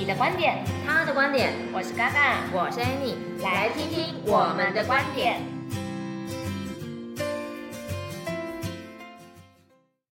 你的观点，他的观点，我是嘎嘎，我是 Annie，来听听我们的观点。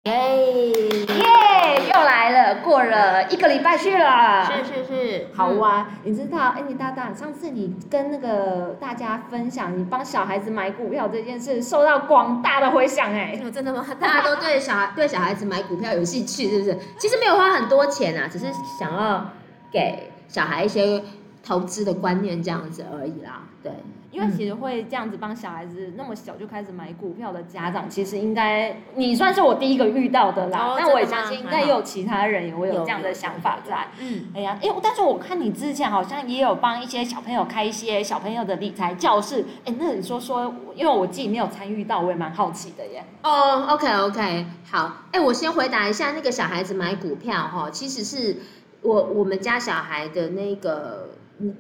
耶耶，又来了，过了一个礼拜去了，是是是，好哇。你知道，Annie 大大，上次你跟那个大家分享，你帮小孩子买股票这件事，受到广大的回响哎。真的吗？大家都对小孩对小孩子买股票有兴趣，是不是？其实没有花很多钱啊，只是想要给小孩一些投资的观念这样子而已啦。对，因为其实会这样子帮小孩子那么小就开始买股票的家长，其实应该你算是我第一个遇到的啦。但我也相信应该也有其他人也会有这样的想法在。嗯，哎呀，哎，但是我看你之前好像也有帮一些小朋友开一些小朋友的理财教室。哎，那你说说，因为我自己没有参与到，我也蛮好奇的耶。哦，OK OK，好。哎，我先回答一下那个小孩子买股票哈，其实是我我们家小孩的那个。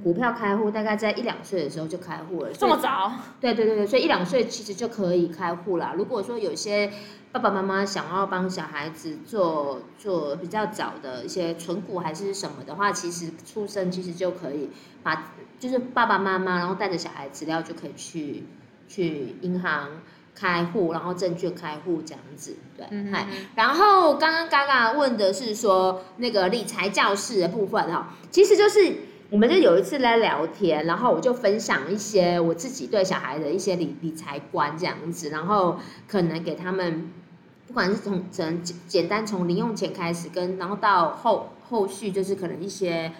股票开户大概在一两岁的时候就开户了，这么早？对对对对，所以一两岁其实就可以开户了。如果说有些爸爸妈妈想要帮小孩子做做比较早的一些存股还是什么的话，其实出生其实就可以把，就是爸爸妈妈然后带着小孩资料就可以去去银行开户，然后证券开户这样子，对，嗯、哼然后刚刚嘎嘎问的是说那个理财教室的部分哈，其实就是。我们就有一次来聊天，然后我就分享一些我自己对小孩的一些理理财观这样子，然后可能给他们，不管是从从简简单从零用钱开始跟，然后到后后续就是可能一些。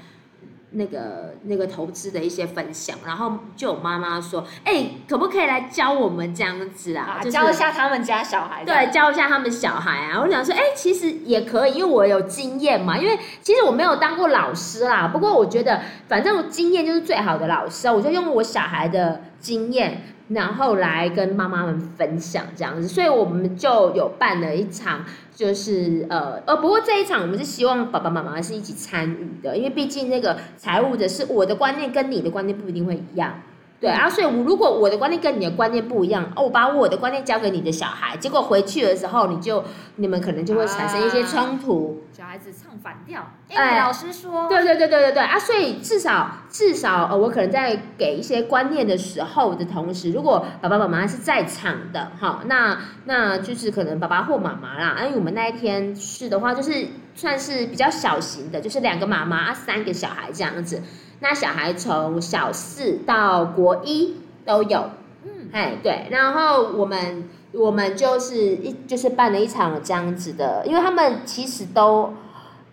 那个那个投资的一些分享，然后就有妈妈说：“哎、欸，可不可以来教我们这样子啊？啊就是、教一下他们家小孩。”对，教一下他们小孩啊！我想说，哎、欸，其实也可以，因为我有经验嘛。因为其实我没有当过老师啦，不过我觉得反正我经验就是最好的老师啊。我就用我小孩的经验，然后来跟妈妈们分享这样子，所以我们就有办了一场。就是呃呃，不过这一场我们是希望爸爸妈妈是一起参与的，因为毕竟那个财务的是我的观念跟你的观念不一定会一样。对啊，所以我如果我的观念跟你的观念不一样，哦，我把我的观念交给你的小孩，结果回去的时候，你就你们可能就会产生一些冲突，啊、小孩子唱反调。哎，老师说，对对对对对对啊，所以至少至少呃，我可能在给一些观念的时候的同时，如果爸爸妈妈是在场的，好，那那就是可能爸爸或妈妈啦，因为我们那一天是的话，就是算是比较小型的，就是两个妈妈啊，三个小孩这样子。那小孩从小四到国一都有，嗯，哎，对，然后我们我们就是一就是办了一场这样子的，因为他们其实都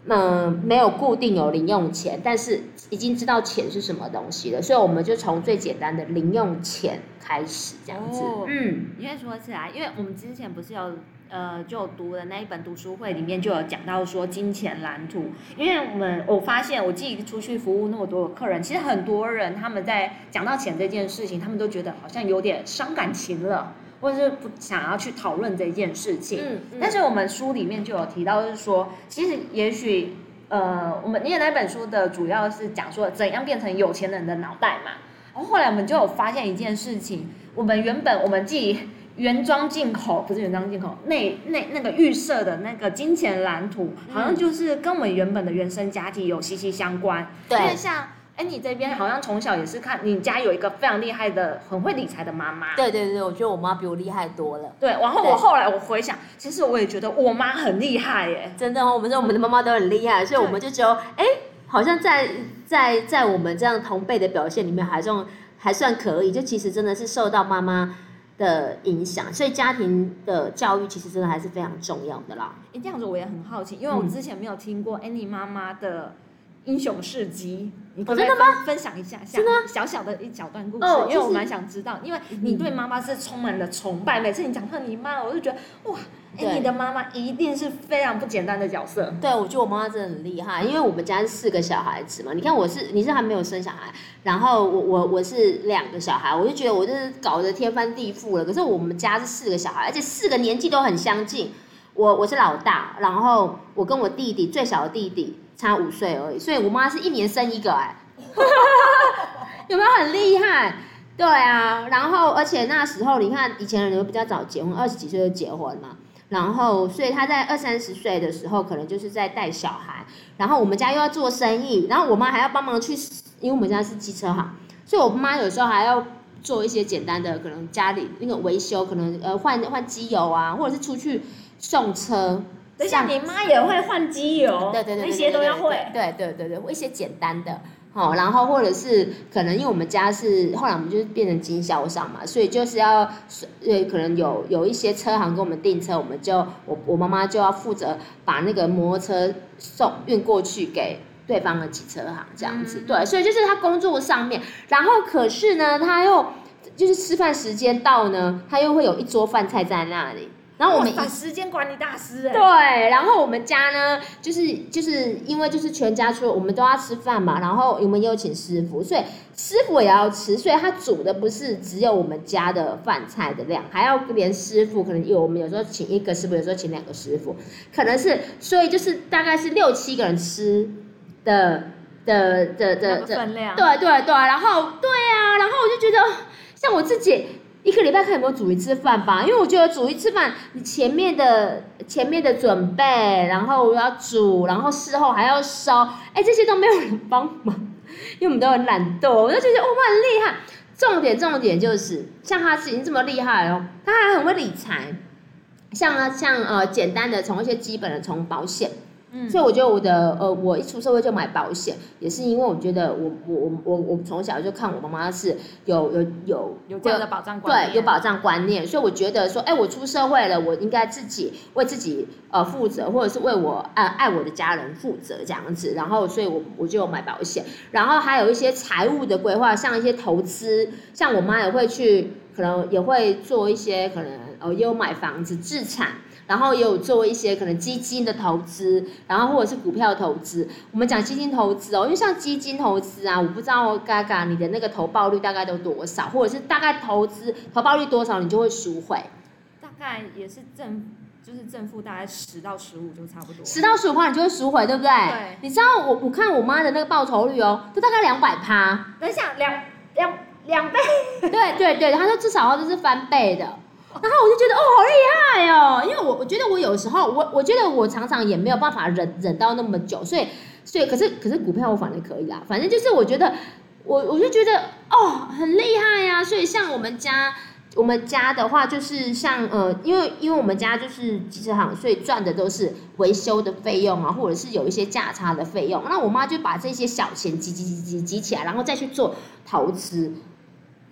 嗯、呃、没有固定有零用钱，但是已经知道钱是什么东西了，所以我们就从最简单的零用钱开始这样子，哦、嗯，因为说起来，因为我们之前不是有。呃，就读的那一本读书会里面就有讲到说金钱蓝图，因为我们我发现我自己出去服务那么多的客人，其实很多人他们在讲到钱这件事情，他们都觉得好像有点伤感情了，或者是不想要去讨论这件事情。嗯，嗯，但是我们书里面就有提到，就是说，其实也许呃，我们念那本书的主要是讲说怎样变成有钱人的脑袋嘛。然后后来我们就有发现一件事情，我们原本我们自己。原装进口不是原装进口，那那那个预设的那个金钱蓝图，好像就是跟我们原本的原生家庭有息息相关。对，因为像哎，你这边好像从小也是看你家有一个非常厉害的、很会理财的妈妈。对对对，我觉得我妈比我厉害多了。对，然后我后来我回想，其实我也觉得我妈很厉害耶。真的哦，我们说我们的妈妈都很厉害，所以我们就只有哎，好像在在在我们这样同辈的表现里面，还算还算可以。就其实真的是受到妈妈。的影响，所以家庭的教育其实真的还是非常重要的啦。哎，这样子我也很好奇，因为我之前没有听过 Annie 妈妈的英雄事迹，你可以分分享一下，真的小小的一小段故事，因为我蛮想知道，因为你对妈妈是充满了崇拜，每次你讲到你妈，我就觉得哇。哎，你的妈妈一定是非常不简单的角色。对，我觉得我妈妈真的很厉害，因为我们家是四个小孩子嘛。你看我是，你是还没有生小孩，然后我我我是两个小孩，我就觉得我就是搞得天翻地覆了。可是我们家是四个小孩，而且四个年纪都很相近。我我是老大，然后我跟我弟弟最小的弟弟差五岁而已，所以我妈是一年生一个哎，有没有很厉害？对啊，然后而且那时候你看以前人都比较早结婚，二十几岁就结婚嘛。然后所以她在二三十岁的时候，可能就是在带小孩，然后我们家又要做生意，然后我妈还要帮忙去，因为我们家是机车行，所以我妈有时候还要做一些简单的，可能家里那个维修，可能呃换换机油啊，或者是出去送车。等一下，你妈也会换机油，对对对，那些都要会。对对对对，一些简单的，好，然后或者是可能因为我们家是后来我们就是变成经销商嘛，所以就是要，呃，可能有有一些车行跟我们订车，我们就我我妈妈就要负责把那个摩托车送运过去给对方的汽车行这样子，对，所以就是他工作上面，然后可是呢，他又就是吃饭时间到呢，他又会有一桌饭菜在那里。然后我们把时间管理大师哎，对，然后我们家呢，就是就是因为就是全家出，我们都要吃饭嘛，然后我们也有请师傅，所以师傅也要吃，所以他煮的不是只有我们家的饭菜的量，还要连师傅，可能有我们有时候请一个师傅，有时候请两个师傅，可能是所以就是大概是六七个人吃的的的的的分量，对对对，然后对啊，然后我就觉得像我自己。一个礼拜看有没有煮一次饭吧，因为我觉得煮一次饭，你前面的前面的准备，然后要煮，然后事后还要烧，哎，这些都没有人帮忙，因为我们都很懒惰，我就觉得哦，我很厉害。重点重点就是，像他已经这么厉害哦，他还很会理财，像啊像呃简单的从一些基本的从保险。嗯，所以我觉得我的呃，我一出社会就买保险，也是因为我觉得我我我我我从小就看我妈妈是有有有有这样的保障观念，对，有保障观念，所以我觉得说，哎，我出社会了，我应该自己为自己呃负责，或者是为我爱爱我的家人负责这样子，然后所以我我就有买保险，然后还有一些财务的规划，像一些投资，像我妈也会去，可能也会做一些，可能呃也有买房子置产。然后也有做一些可能基金的投资，然后或者是股票投资。我们讲基金投资哦，因为像基金投资啊，我不知道嘎嘎你的那个投报率大概都多少，或者是大概投资投报率多少你就会赎回。大概也是正，就是正负大概十到十五就差不多。十到十五块你就会赎回，对不对？对。你知道我我看我妈的那个报酬率哦，都大概两百趴。等一下，两两两倍。对对对，他说至少就是翻倍的。然后我就觉得哦，好厉害哦，因为我我觉得我有时候我我觉得我常常也没有办法忍忍到那么久，所以所以可是可是股票我反正可以啦，反正就是我觉得我我就觉得哦很厉害呀，所以像我们家我们家的话就是像呃因为因为我们家就是机车行，所以赚的都是维修的费用啊，或者是有一些价差的费用，那我妈就把这些小钱积积积积积起来，然后再去做投资。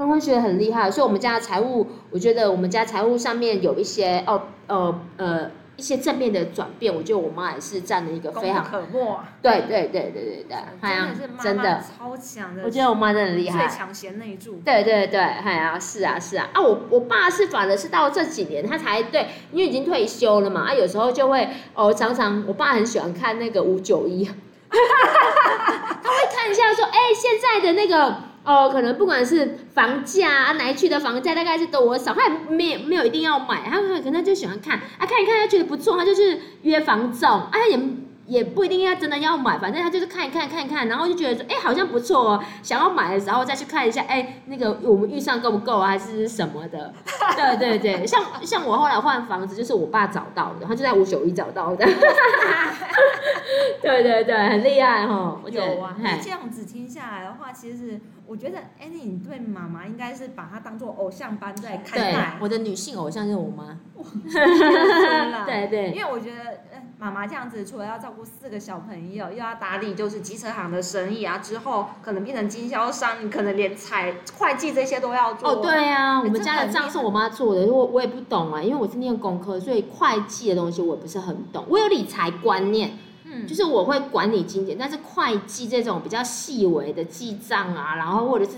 他会觉得很厉害，所以我们家的财务，我觉得我们家财务上面有一些哦呃呃一些正面的转变，我觉得我妈也是占了一个非常可没。对对对对对对，哎呀，真的超强的，我觉得我妈真的很厉害，最强贤内助。对对对，哎呀，是啊是啊啊，我我爸是反而是到这几年他才对，因为已经退休了嘛，啊有时候就会哦常常我爸很喜欢看那个五九一，他会看一下说，哎现在的那个。哦，可能不管是房价啊，哪一区的房价大概是多少，他也没有没有一定要买，他可能就喜欢看啊，看一看他觉得不错，他就是约房总，啊也也不一定要真的要买，反正他就是看一看看一看，然后就觉得说，哎，好像不错哦，想要买的时候再去看一下，哎，那个我们预算够不够啊，还是什么的，对对对，像像我后来换房子，就是我爸找到的，他就在五九一找到的，对对对，很厉害哈，有啊，那这样子听下来的话，其实是。我觉得 Annie，你对妈妈应该是把她当做偶像般在看待。对，我的女性偶像就是我妈。对 对。因为我觉得，妈妈这样子，除了要照顾四个小朋友，又要打理就是机车行的生意啊，之后可能变成经销商，你可能连财会计这些都要做。哦，对啊，我们家的账是我妈做的，我我也不懂啊，因为我是念工科，所以会计的东西我也不是很懂。我有理财观念。就是我会管理金钱，但是会计这种比较细微的记账啊，然后或者是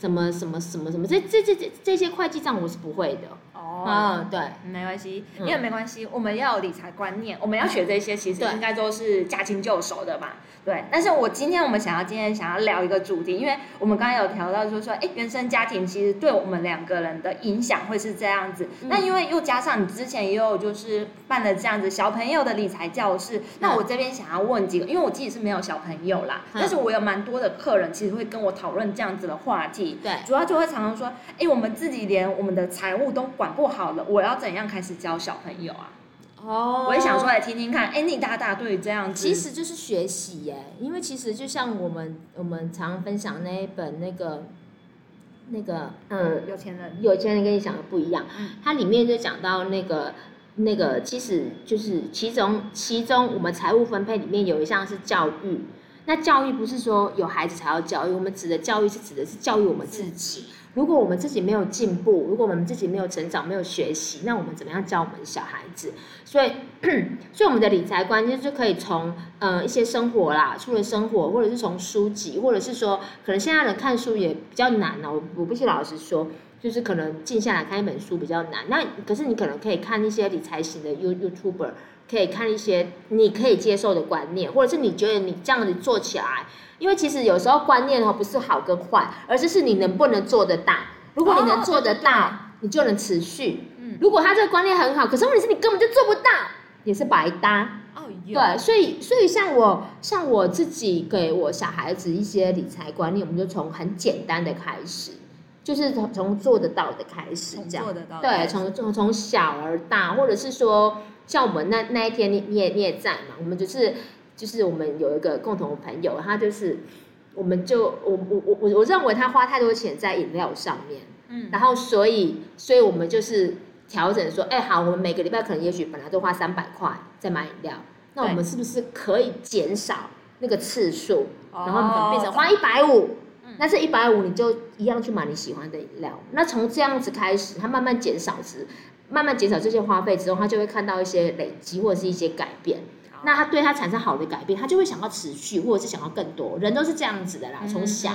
什么什么什么什么，这这这这这些会计账我是不会的。哦，嗯、对，没关系，因为没关系，我们要有理财观念，我们要学这些，其实应该都是驾轻就熟的嘛。对，但是我今天我们想要今天想要聊一个主题，因为我们刚刚有聊到就是说，哎，原生家庭其实对我们两个人的影响会是这样子。那、嗯、因为又加上你之前也有就是办了这样子小朋友的理财教室，嗯、那我这边想要问几个，因为我自己是没有小朋友啦，嗯、但是我有蛮多的客人其实会跟我讨论这样子的话题。对，主要就会常常说，哎，我们自己连我们的财务都管不好了，我要怎样开始教小朋友啊？哦，我也想说来听听看，哎，你大大对于这样子，其实就是学习耶，因为其实就像我们我们常分享那一本那个那个嗯，有钱人。有钱人跟你想的不一样，嗯，它里面就讲到那个那个其实就是其中其中我们财务分配里面有一项是教育，那教育不是说有孩子才要教育，我们指的教育是指的是教育我们自己。如果我们自己没有进步，如果我们自己没有成长、没有学习，那我们怎么样教我们小孩子？所以，所以我们的理财观念就可以从呃一些生活啦，除了生活，或者是从书籍，或者是说，可能现在人看书也比较难哦。我我必须老实说，就是可能静下来看一本书比较难。那可是你可能可以看一些理财型的 You YouTuber，可以看一些你可以接受的观念，或者是你觉得你这样子做起来。因为其实有时候观念哦不是好跟坏，而是是你能不能做得到。如果你能做得到，哦、你就能持续。嗯，如果他这个观念很好，可是问题是你根本就做不到，也是白搭。哦，对，所以所以像我像我自己给我小孩子一些理财观念，我们就从很简单的开始，就是从从做得到的开始，这样。做得到。对，从从从小而大，或者是说像我们那那一天你你也你也在嘛，我们就是。就是我们有一个共同的朋友，他就是，我们就我我我我我认为他花太多钱在饮料上面，嗯，然后所以所以我们就是调整说，哎，好，我们每个礼拜可能也许本来都花三百块在买饮料，那我们是不是可以减少那个次数，然后可能变成花一百五，那这一百五你就一样去买你喜欢的饮料，那从这样子开始，他慢慢减少之，慢慢减少这些花费之后，他就会看到一些累积或者是一些改变。那他对他产生好的改变，他就会想要持续，或者是想要更多。人都是这样子的啦，从小。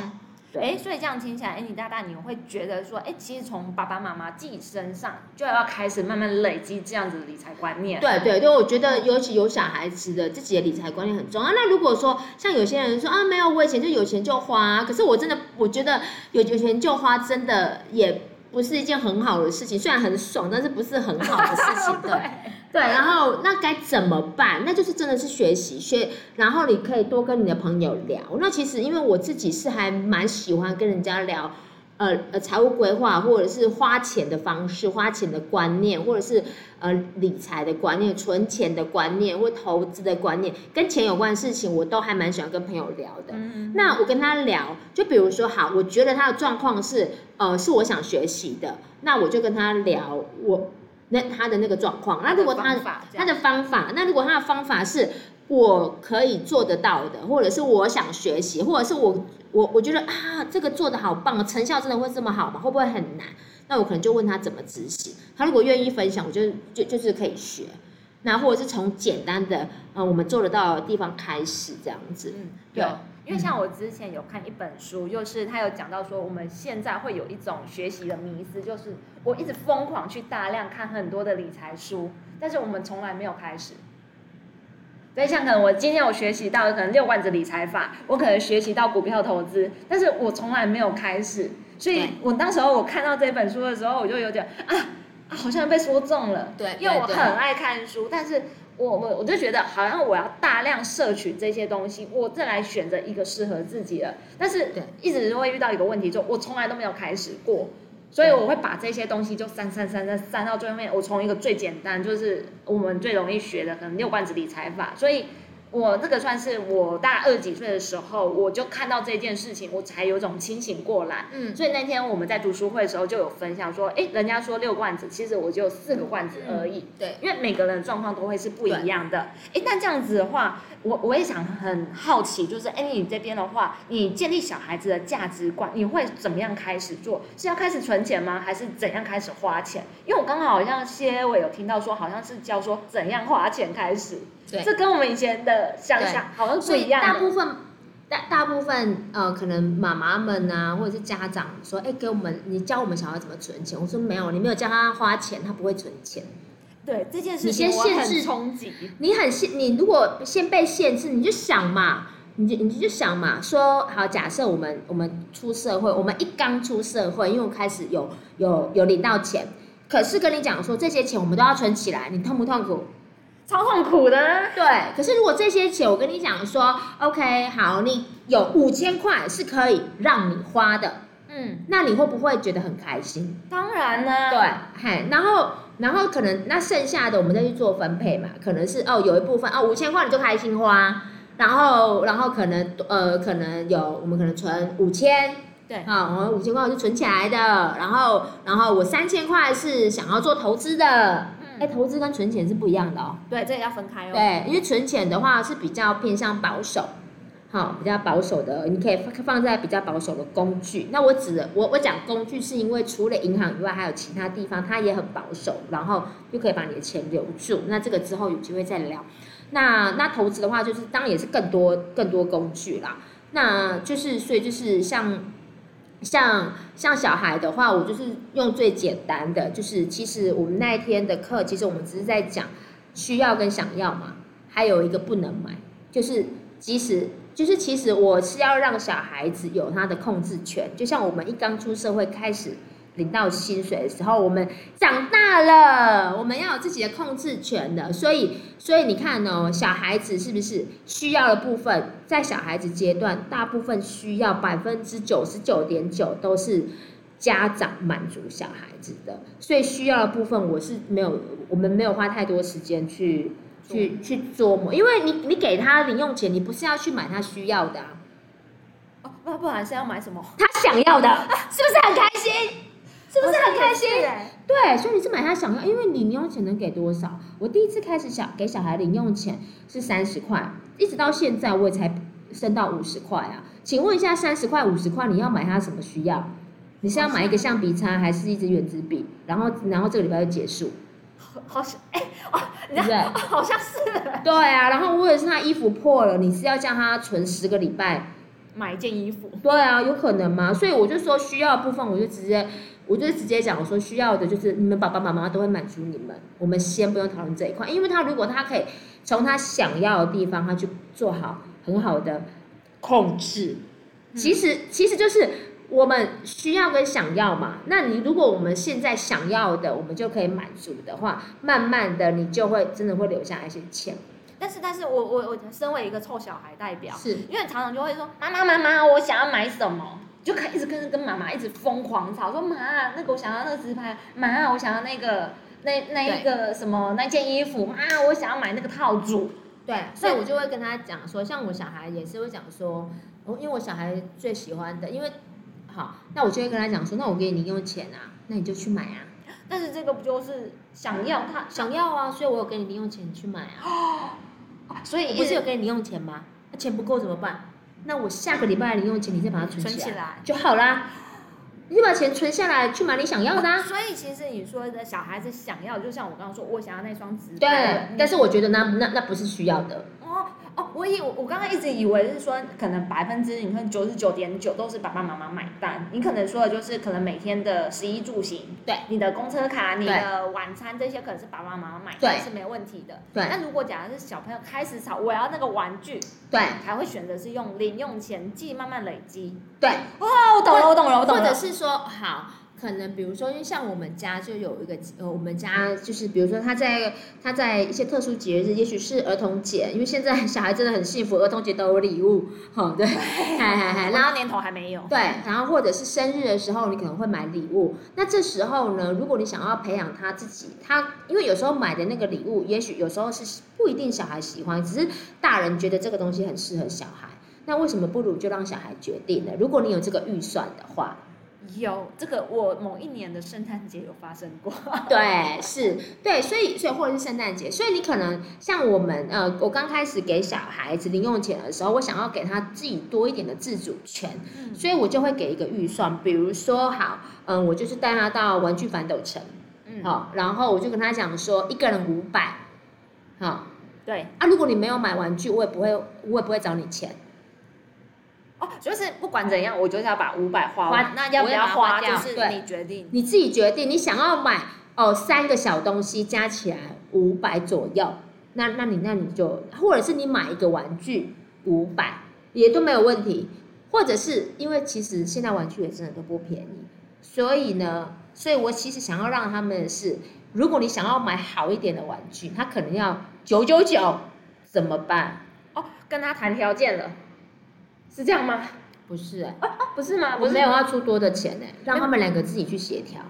哎、嗯，所以这样听起来，哎，你大大你会觉得说，哎，其实从爸爸妈妈自己身上就要开始慢慢累积这样子的理财观念。对对对，我觉得尤其有小孩子的自己的理财观念很重要。那如果说像有些人说啊，没有，我以前就有钱就花，可是我真的我觉得有有钱就花真的也不是一件很好的事情，虽然很爽，但是不是很好的事情，对。对，然后那该怎么办？那就是真的是学习学，然后你可以多跟你的朋友聊。那其实因为我自己是还蛮喜欢跟人家聊，呃呃，财务规划或者是花钱的方式、花钱的观念，或者是呃理财的观念、存钱的观念或投资的观念，跟钱有关的事情，我都还蛮喜欢跟朋友聊的。嗯、那我跟他聊，就比如说，好，我觉得他的状况是，呃，是我想学习的，那我就跟他聊我。那他的那个状况，那如果他他的方法，那如果他的方法是我可以做得到的，或者是我想学习，或者是我我我觉得啊，这个做的好棒，成效真的会这么好吗？会不会很难？那我可能就问他怎么执行。他如果愿意分享，我就就就是可以学。那或者是从简单的呃我们做得到的地方开始这样子。嗯，对。因为像我之前有看一本书，就是他有讲到说，我们现在会有一种学习的迷思，就是我一直疯狂去大量看很多的理财书，但是我们从来没有开始。所以像可能我今天我学习到可能六万子理财法，我可能学习到股票投资，但是我从来没有开始。所以我那时候我看到这本书的时候，我就有点啊，好像被说中了。对，因为我很爱看书，但是。我我我就觉得好像我要大量摄取这些东西，我再来选择一个适合自己的。但是一直会遇到一个问题，就我从来都没有开始过，所以我会把这些东西就删删删删删到最后面。我从一个最简单，就是我们最容易学的，可能六罐子理财法，所以。我这个算是我大二几岁的时候，我就看到这件事情，我才有种清醒过来。嗯，所以那天我们在读书会的时候就有分享说，哎，人家说六罐子，其实我就四个罐子而已。对，因为每个人的状况都会是不一样的。哎，那这样子的话，我我也想很好奇，就是哎，你这边的话，你建立小孩子的价值观，你会怎么样开始做？是要开始存钱吗？还是怎样开始花钱？因为我刚好好像些我有听到说，好像是教说怎样花钱开始。对，这跟我们以前的想象好像不一样。大部分大大部分呃，可能妈妈们啊，或者是家长说，哎，给我们你教我们小孩怎么存钱。我说没有，你没有教他花钱，他不会存钱。对这件事情，你先限制冲击。你很限，你如果先被限制，你就想嘛，你就你就想嘛，说好，假设我们我们出社会，我们一刚出社会，因为我开始有有有领到钱，可是跟你讲说这些钱我们都要存起来，你痛不痛苦？超痛苦的，对。可是如果这些钱，我跟你讲说，OK，好，你有五千块是可以让你花的，嗯，那你会不会觉得很开心？当然呢，对，嘿，然后然后可能那剩下的我们再去做分配嘛，可能是哦有一部分哦五千块你就开心花，然后然后可能呃可能有我们可能存五千，对，好，我五千块我是存起来的，然后然后我三千块是想要做投资的。哎，投资跟存钱是不一样的哦。对，这个要分开哦。对，因为存钱的话是比较偏向保守，好，比较保守的，你可以放在比较保守的工具。那我指，我我讲工具是因为除了银行以外，还有其他地方它也很保守，然后又可以把你的钱留住。那这个之后有机会再聊。那那投资的话，就是当然也是更多更多工具啦。那就是所以就是像。像像小孩的话，我就是用最简单的，就是其实我们那一天的课，其实我们只是在讲需要跟想要嘛，还有一个不能买，就是即使就是其实我是要让小孩子有他的控制权，就像我们一刚出社会开始。领到薪水的时候，我们长大了，我们要有自己的控制权的。所以，所以你看哦，小孩子是不是需要的部分，在小孩子阶段，大部分需要百分之九十九点九都是家长满足小孩子的。所以需要的部分，我是没有，我们没有花太多时间去去去琢磨，因为你你给他零用钱，你不是要去买他需要的啊。哦，那不然是要买什么？他想要的，是不是很开心？是不是很开心？对，所以你是买他想要，因为你零用钱能给多少？我第一次开始想给小孩零用钱是三十块，一直到现在我也才升到五十块啊。请问一下，三十块、五十块，你要买他什么需要？你是要买一个橡皮擦，还是一支圆珠笔？然后，然后这个礼拜就结束？好像哎哦，对不对？好像是。对啊，然后或者是他衣服破了，你是要叫他存十个礼拜买一件衣服？对啊，有可能吗？所以我就说需要的部分，我就直接。我就直接讲，我说需要的就是你们爸爸妈妈都会满足你们，我们先不用讨论这一块，因为他如果他可以从他想要的地方，他去做好很好的控制，其实其实就是我们需要跟想要嘛。那你如果我们现在想要的，我们就可以满足的话，慢慢的你就会真的会留下一些钱。但是但是我我我身为一个臭小孩代表，是因为常常就会说妈妈妈妈，我想要买什么。就可以一直跟跟妈妈一直疯狂吵，说妈，那个我想要那个直拍，妈，我想要那个那那一个什么那件衣服，妈，我想要买那个套组。对，所以我就会跟他讲说，像我小孩也是会讲说，哦，因为我小孩最喜欢的，因为好，那我就会跟他讲说，那我给你零用钱啊，那你就去买啊。但是这个不就是想要他想要啊，所以我有给你零用钱，你去买啊。所以不是有给你零用钱吗？那钱不够怎么办？那我下个礼拜的零用钱，你再把它存起来，就好啦。你就把钱存下来，去买你想要的啊。所以其实你说的小孩子想要，就像我刚刚说，我想要那双直对，但是我觉得那那那不是需要的。哦。哦，我以我我刚刚一直以为是说，可能百分之你看九十九点九都是爸爸妈妈买单。你可能说的就是可能每天的食衣住行，对，你的公车卡、你的晚餐这些可能是爸爸妈妈买单是没问题的。对。那如果假如是小朋友开始吵，我要那个玩具，对，才会选择是用零用钱计慢慢累积。对。哦，我懂了，我懂了，我懂了。或者是说好。可能比如说，因为像我们家就有一个呃，我们家就是比如说他在他在一些特殊节日，也许是儿童节，因为现在 小孩真的很幸福，儿童节都有礼物，哈，对，嗨嗨嗨，然后年头还没有，对，然后或者是生日的时候，你可能会买礼物。那这时候呢，如果你想要培养他自己，他因为有时候买的那个礼物，也许有时候是不一定小孩喜欢，只是大人觉得这个东西很适合小孩，那为什么不如就让小孩决定呢？如果你有这个预算的话。有这个，我某一年的圣诞节有发生过。对，是，对，所以，所以或者是圣诞节，所以你可能像我们，呃，我刚开始给小孩子零用钱的时候，我想要给他自己多一点的自主权，嗯、所以我就会给一个预算，比如说，好，嗯，我就是带他到玩具反斗城，嗯，好，然后我就跟他讲说，一个人五百，好，对，啊，如果你没有买玩具，我也不会，我也不会找你钱。哦，就是不管怎样，我就是要把五百花完。那要不要花，就是你决定，你自己决定。你想要买哦，三个小东西加起来五百左右，那那你那你就，或者是你买一个玩具五百也都没有问题。或者是因为其实现在玩具也真的都不便宜，所以呢，所以我其实想要让他们是，如果你想要买好一点的玩具，他可能要九九九，怎么办？哦，跟他谈条件了。是这样吗？不是、欸，啊啊，不是吗？我没有要出多的钱呢、欸，让他们两个自己去协调。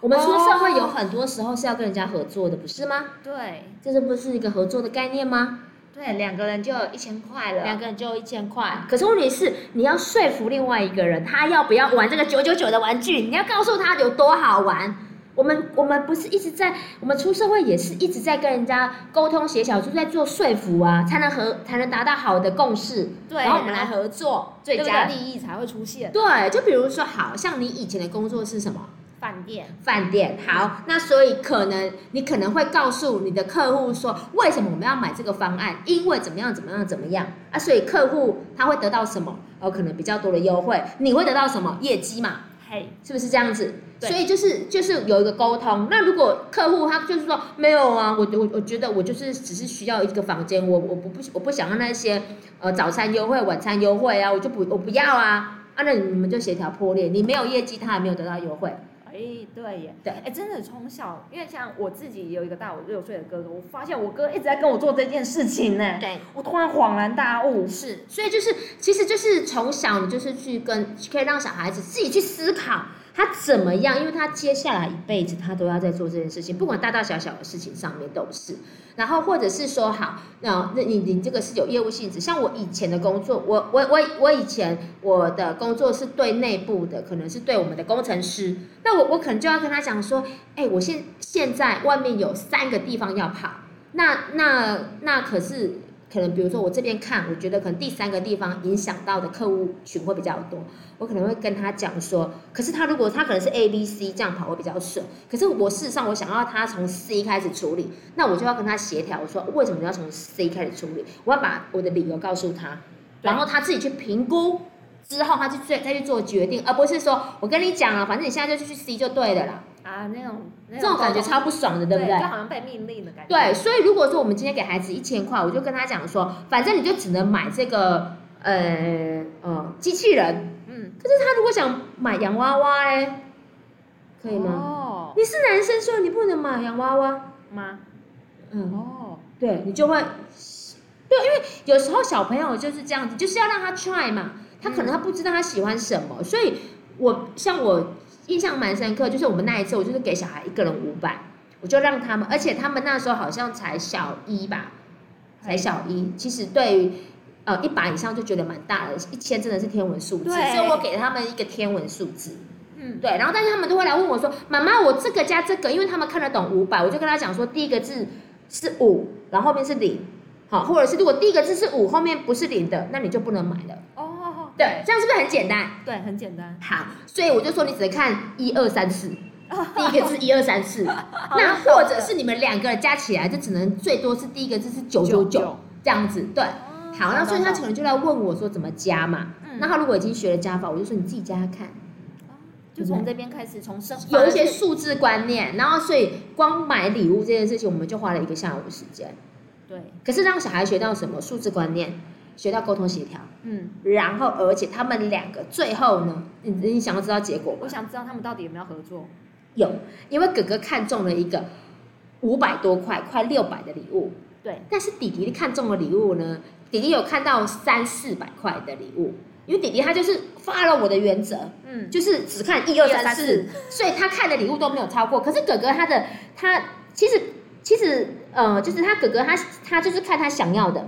我们出社会有很多时候是要跟人家合作的，不是吗？对，这是不是一个合作的概念吗？对，两个人就有一千块了。两个人就有一千块，可是问题是，你要说服另外一个人，他要不要玩这个九九九的玩具？你要告诉他有多好玩。我们我们不是一直在，我们出社会也是一直在跟人家沟通协调，就在做说服啊，才能和才能达到好的共识。对，然后我们来合作，最佳利益才会出现。对，就比如说，好像你以前的工作是什么？饭店，饭店好，那所以可能你可能会告诉你的客户说，为什么我们要买这个方案？因为怎么样怎么样怎么样啊？所以客户他会得到什么？哦，可能比较多的优惠，你会得到什么业绩嘛？嘿，是不是这样子？所以就是就是有一个沟通。那如果客户他就是说没有啊，我我我觉得我就是只是需要一个房间，我我不不我不想要那些呃早餐优惠、晚餐优惠啊，我就不我不要啊啊，那你们就协调破裂，你没有业绩，他还没有得到优惠。哎，对耶，对，哎，真的从小，因为像我自己有一个大我六岁的哥哥，我发现我哥一直在跟我做这件事情呢。对，我突然恍然大悟，是，所以就是，其实就是从小你就是去跟，可以让小孩子自己去思考。他怎么样？因为他接下来一辈子，他都要在做这件事情，不管大大小小的事情上面都是。然后或者是说，好，那那你你这个是有业务性质。像我以前的工作，我我我我以前我的工作是对内部的，可能是对我们的工程师。那我我可能就要跟他讲说，哎，我现现在外面有三个地方要跑，那那那可是。可能比如说我这边看，我觉得可能第三个地方影响到的客户群会比较多，我可能会跟他讲说，可是他如果他可能是 A、B、C 这样跑会比较顺，可是我事实上我想要他从 C 开始处理，那我就要跟他协调，我说为什么你要从 C 开始处理？我要把我的理由告诉他，然后他自己去评估之后，他去再再去做决定，而不是说我跟你讲了，反正你现在就去 C 就对的啦。啊，那种，那种这种感觉超不爽的，对不对？就好像被命令的感觉。对，所以如果说我们今天给孩子一千块，我就跟他讲说，反正你就只能买这个，呃，呃，机器人。嗯。可是他如果想买洋娃娃哎，可以吗？哦。你是男生，所以你不能买洋娃娃吗？嗯。哦。对，你就会，对，因为有时候小朋友就是这样子，就是要让他 try 嘛，他可能他不知道他喜欢什么，所以我像我。印象蛮深刻，就是我们那一次，我就是给小孩一个人五百，我就让他们，而且他们那时候好像才小一吧，才小一，其实对于呃一百以上就觉得蛮大的，一千真的是天文数字，对所以我给他们一个天文数字，嗯，对，然后但是他们都会来问我说，妈妈，我这个加这个，因为他们看得懂五百，我就跟他讲说，第一个字是五，然后后面是零，好，或者是如果第一个字是五，后面不是零的，那你就不能买了。哦。对，这样是不是很简单？对，很简单。好，所以我就说你只能看一二三四，第一个字一二三四，那或者是你们两个加起来就只能最多是第一个字是九九九这样子。对，好，那所以他可能就来问我说怎么加嘛。那他如果已经学了加法，我就说你自己加加看。就从这边开始，从生有一些数字观念，然后所以光买礼物这件事情，我们就花了一个下午的时间。对，可是让小孩学到什么数字观念？学到沟通协调，嗯，然后而且他们两个最后呢，你你想要知道结果吗？我想知道他们到底有没有合作。有，因为哥哥看中了一个五百多块、快六百的礼物，对。但是弟弟看中的礼物呢，弟弟有看到三四百块的礼物，因为弟弟他就是发了我的原则，嗯，就是只看一二三四，所以他看的礼物都没有超过。可是哥哥他的他其实其实呃，就是他哥哥他他就是看他想要的。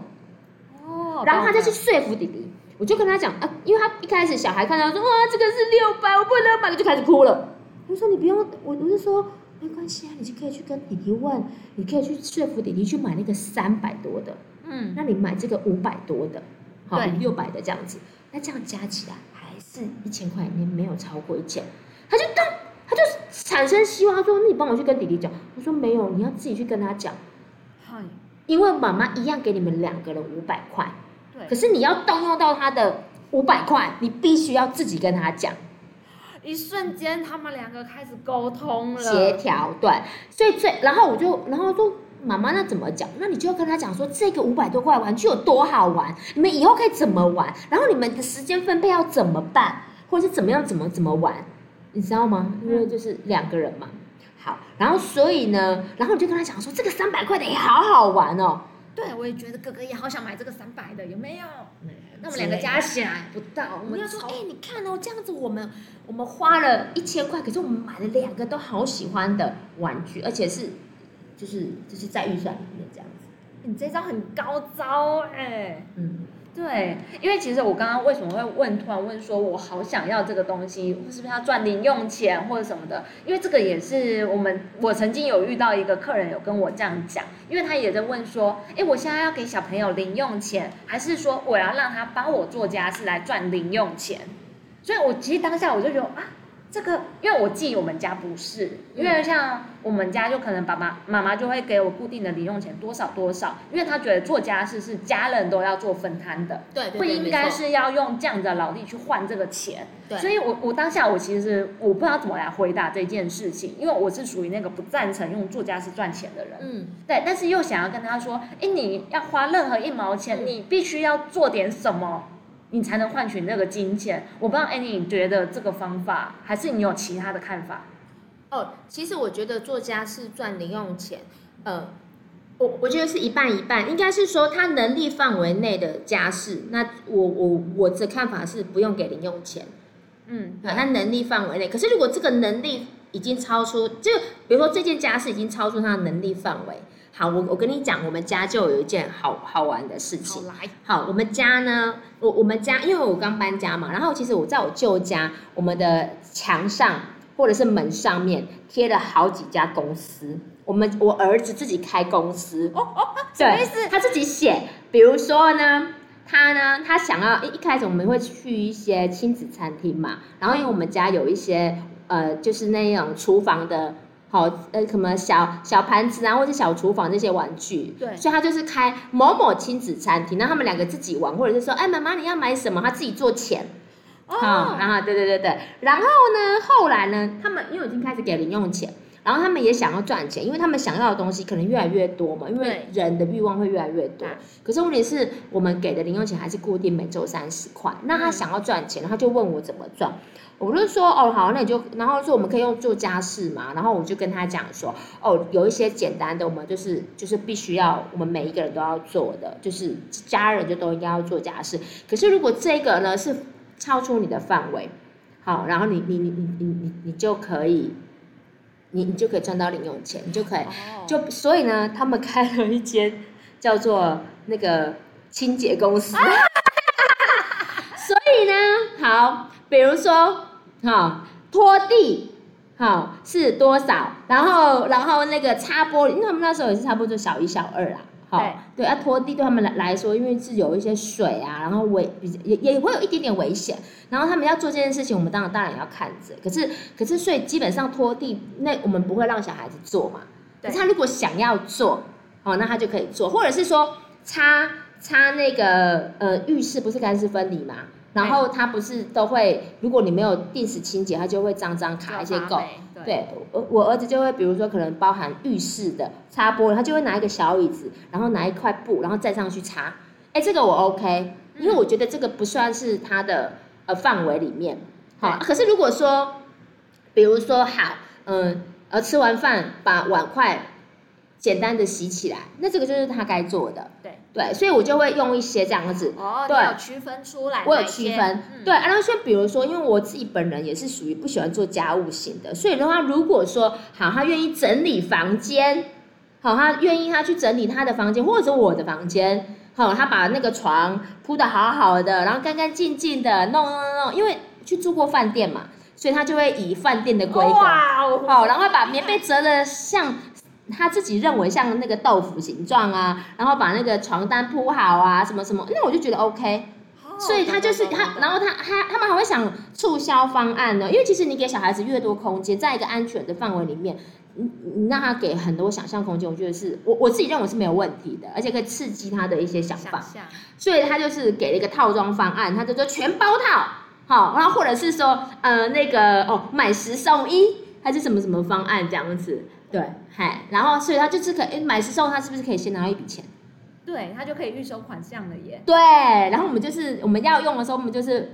然后他就去说服弟弟，我就跟他讲啊，因为他一开始小孩看到说哇，这个是六百，我不能买，就开始哭了。我说你不用，我我是说没关系啊，你就可以去跟弟弟问，你可以去说服弟弟去买那个三百多的，嗯，那你买这个五百多的，好，六百的这样子，那这样加起来还是一千块，你没有超过一千，他就当他就产生希望，他说那你帮我去跟弟弟讲，我说没有，你要自己去跟他讲，嗨，因为妈妈一样给你们两个人五百块。可是你要动用到他的五百块，你必须要自己跟他讲。一瞬间，他们两个开始沟通了，协调，对。所以最，然后我就，然后就，妈妈，那怎么讲？那你就要跟他讲说，这个五百多块玩具有多好玩，你们以后可以怎么玩？然后你们的时间分配要怎么办，或者是怎么样，怎么怎么玩？你知道吗？因为就是两个人嘛。好，然后所以呢，然后你就跟他讲说，这个三百块的也好好玩哦。对，我也觉得哥哥也好想买这个三百的，有没有？嗯、那我们两个加起来不到。我们要说，哎、欸，你看哦，这样子我们我们花了一千块，可是我们买了两个都好喜欢的玩具，而且是就是就是在预算里面这样子。你这招很高招哎、欸。嗯。对，因为其实我刚刚为什么会问，突然问说，我好想要这个东西，是不是要赚零用钱或者什么的？因为这个也是我们，我曾经有遇到一个客人有跟我这样讲，因为他也在问说，哎，我现在要给小朋友零用钱，还是说我要让他帮我做家事来赚零用钱？所以我其实当下我就觉得啊。这个，因为我记我们家不是，因为像我们家就可能爸爸妈妈就会给我固定的零用钱多少多少，因为他觉得做家事是家人都要做分摊的，对，对，对，不应该是要用这样的劳力去换这个钱。对，所以我我当下我其实我不知道怎么来回答这件事情，因为我是属于那个不赞成用做家事赚钱的人，嗯，对，但是又想要跟他说，哎，你要花任何一毛钱，你必须要做点什么。你才能换取那个金钱。我不知道 Annie 你觉得这个方法，还是你有其他的看法？哦，其实我觉得做家事赚零用钱，呃，我我觉得是一半一半，应该是说他能力范围内的家事，那我我我的看法是不用给零用钱。嗯，啊，他能力范围内，可是如果这个能力已经超出，就比如说这件家事已经超出他的能力范围。好，我我跟你讲，我们家就有一件好好玩的事情。好来，好，我们家呢，我我们家，因为我刚搬家嘛，然后其实我在我舅家，我们的墙上或者是门上面贴了好几家公司。我们我儿子自己开公司，哦哦，什么意思？他自己写，比如说呢，他呢，他想要一一开始我们会去一些亲子餐厅嘛，然后因为我们家有一些呃，就是那种厨房的。好，呃，什么小小盘子啊，或者小厨房这些玩具，对，所以他就是开某某亲子餐厅，那他们两个自己玩，或者是说，哎，妈妈你要买什么，他自己做钱，哦，然后对对对对，然后呢，后来呢，他们因为已经开始给零用钱，然后他们也想要赚钱，因为他们想要的东西可能越来越多嘛，因为人的欲望会越来越多，可是问题是我们给的零用钱还是固定每周三十块，那他想要赚钱，他就问我怎么赚。我就说哦好，那你就然后说我们可以用做家事嘛，然后我就跟他讲说哦，有一些简单的，我们就是就是必须要我们每一个人都要做的，就是家人就都应该要做家事。可是如果这个呢是超出你的范围，好，然后你你你你你你你就可以，你你就可以赚到零用钱，你就可以就所以呢，他们开了一间叫做那个清洁公司，所以呢，好，比如说。好，拖地，好是多少？然后，然后那个擦玻璃，因为他们那时候也是差不多小一、小二啦。好，对，对，要拖地对他们来来说，因为是有一些水啊，然后危也也会有一点点危险。然后他们要做这件事情，我们当然当然也要看着。可是，可是，所以基本上拖地，那我们不会让小孩子做嘛。对。可是他如果想要做，哦，那他就可以做，或者是说擦擦那个呃浴室，不是干湿分离嘛？然后他不是都会，如果你没有定时清洁，他就会脏脏卡一些垢。对，我我儿子就会，比如说可能包含浴室的擦玻璃，他就会拿一个小椅子，然后拿一块布，然后再上去擦。哎，这个我 OK，因为我觉得这个不算是他的呃范围里面。好，可是如果说，比如说好，嗯，呃，吃完饭把碗筷。简单的洗起来，那这个就是他该做的。对对，所以我就会用一些这样子。哦，对，有区分出来。我有区分。嗯、对，然后像比如说，因为我自己本人也是属于不喜欢做家务型的，所以的话，如果说好，他愿意整理房间，好，他愿意他去整理他的房间，或者我的房间，好，他把那个床铺的好好的，然后干干净净的弄弄弄弄，因为去住过饭店嘛，所以他就会以饭店的规格，好，然后把棉被折的像。他自己认为像那个豆腐形状啊，然后把那个床单铺好啊，什么什么，那我就觉得 OK。所以他就是他，然后他他他们还会想促销方案呢，因为其实你给小孩子越多空间，在一个安全的范围里面，你你让他给很多想象空间，我觉得是我我自己认为是没有问题的，而且可以刺激他的一些想法。所以他就是给了一个套装方案，他就说全包套，好，然后或者是说呃那个哦买十送一，还是什么什么方案这样子。对，嗨，然后所以他就是可以买时候，他是不是可以先拿到一笔钱？对，他就可以预收款项了耶。对，然后我们就是我们要用的时候，我们就是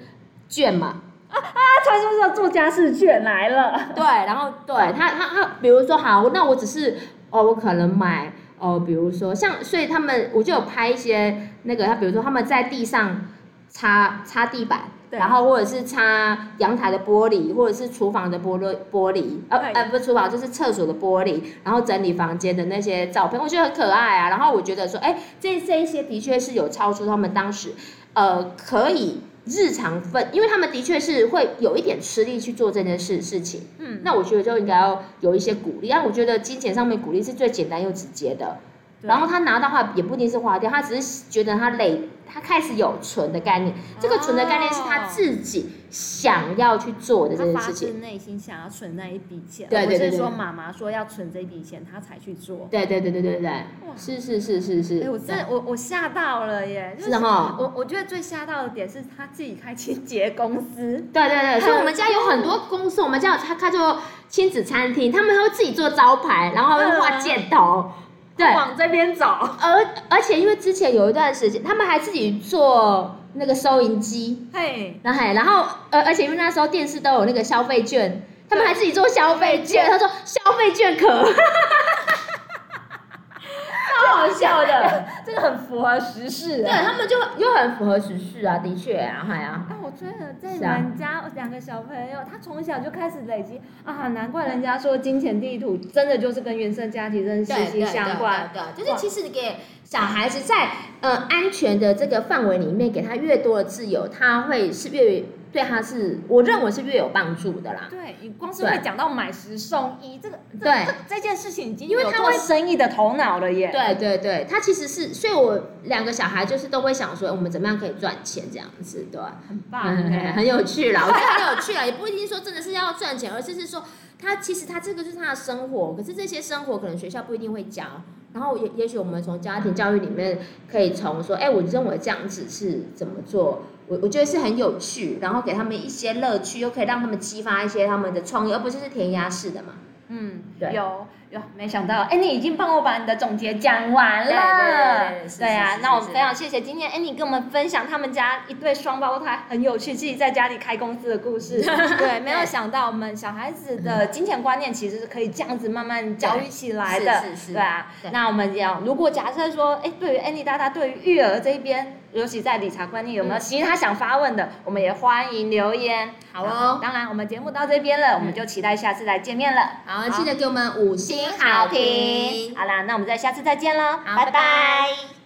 券嘛。啊啊！传说中的做家事券来了。对，然后对他他他，比如说好，那我只是哦，我可能买。哦，比如说像，所以他们我就有拍一些那个，他比如说他们在地上擦擦地板。然后或者是擦阳台的玻璃，或者是厨房的玻璃玻璃，呃呃不是厨房就是厕所的玻璃，然后整理房间的那些照片，我觉得很可爱啊。然后我觉得说，哎，这这一些的确是有超出他们当时，呃，可以日常分，因为他们的确是会有一点吃力去做这件事事情。嗯，那我觉得就应该要有一些鼓励。但我觉得金钱上面鼓励是最简单又直接的。然后他拿到话也不一定是花掉，他只是觉得他累。他开始有存的概念，这个存的概念是他自己想要去做的这件事情。他发自内心想要存那一笔钱，对对对，不是说妈妈说要存这笔钱，他才去做。对对对对对对，是是是是是。哎，我真的我我吓到了耶！是哈，我我觉得最吓到的点是他自己开清洁公司。对对对，所以我们家有很多公司，我们家有他开做亲子餐厅，他们会自己做招牌，然后会画箭头。对，往这边走。而而且因为之前有一段时间，他们还自己做那个收银机，嘿，然后然后而而且因为那时候电视都有那个消费券，他们还自己做消费券。他说消费券可。笑的，这个很符合时事。对，他们就又很符合时事啊，的确啊，哎呀。但我觉得在你们家两个小朋友，他从小就开始累积啊，难怪人家说金钱地图真的就是跟原生家庭真的息息相关。对，就是其实你给小孩子在呃安全的这个范围里面，给他越多的自由，他会是越。对他是，我认为是越有帮助的啦。对，你光是会讲到买十送一，这个对这件事情已经因为他会生意的头脑了耶。对对对，他其实是，所以我两个小孩就是都会想说，我们怎么样可以赚钱这样子，对，很棒，很有趣啦，我觉得很有趣啦，也不一定说真的是要赚钱，而是是说他其实他这个就是他的生活，可是这些生活可能学校不一定会教，然后也也许我们从家庭教育里面可以从说，哎，我认为这样子是怎么做。我我觉得是很有趣，然后给他们一些乐趣，又可以让他们激发一些他们的创意，而不是是填鸭式的嘛。嗯，对，有有，没想到，哎，你已经帮我把你的总结讲完了。对对对，对啊，那我们非常谢谢今天 Annie 跟我们分享他们家一对双胞胎很有趣，自己在家里开公司的故事。对，没有想到我们小孩子的金钱观念其实是可以这样子慢慢教育起来的。是是是。对啊，那我们要如果假设说，哎，对于 Annie 大大对于育儿这一边。尤其在理财观念有没有其他想发问的，我们也欢迎留言。好哦，当然我们节目到这边了，我们就期待下次再见面了。好，记得给我们五星好评。好啦，那我们再下次再见喽，拜拜。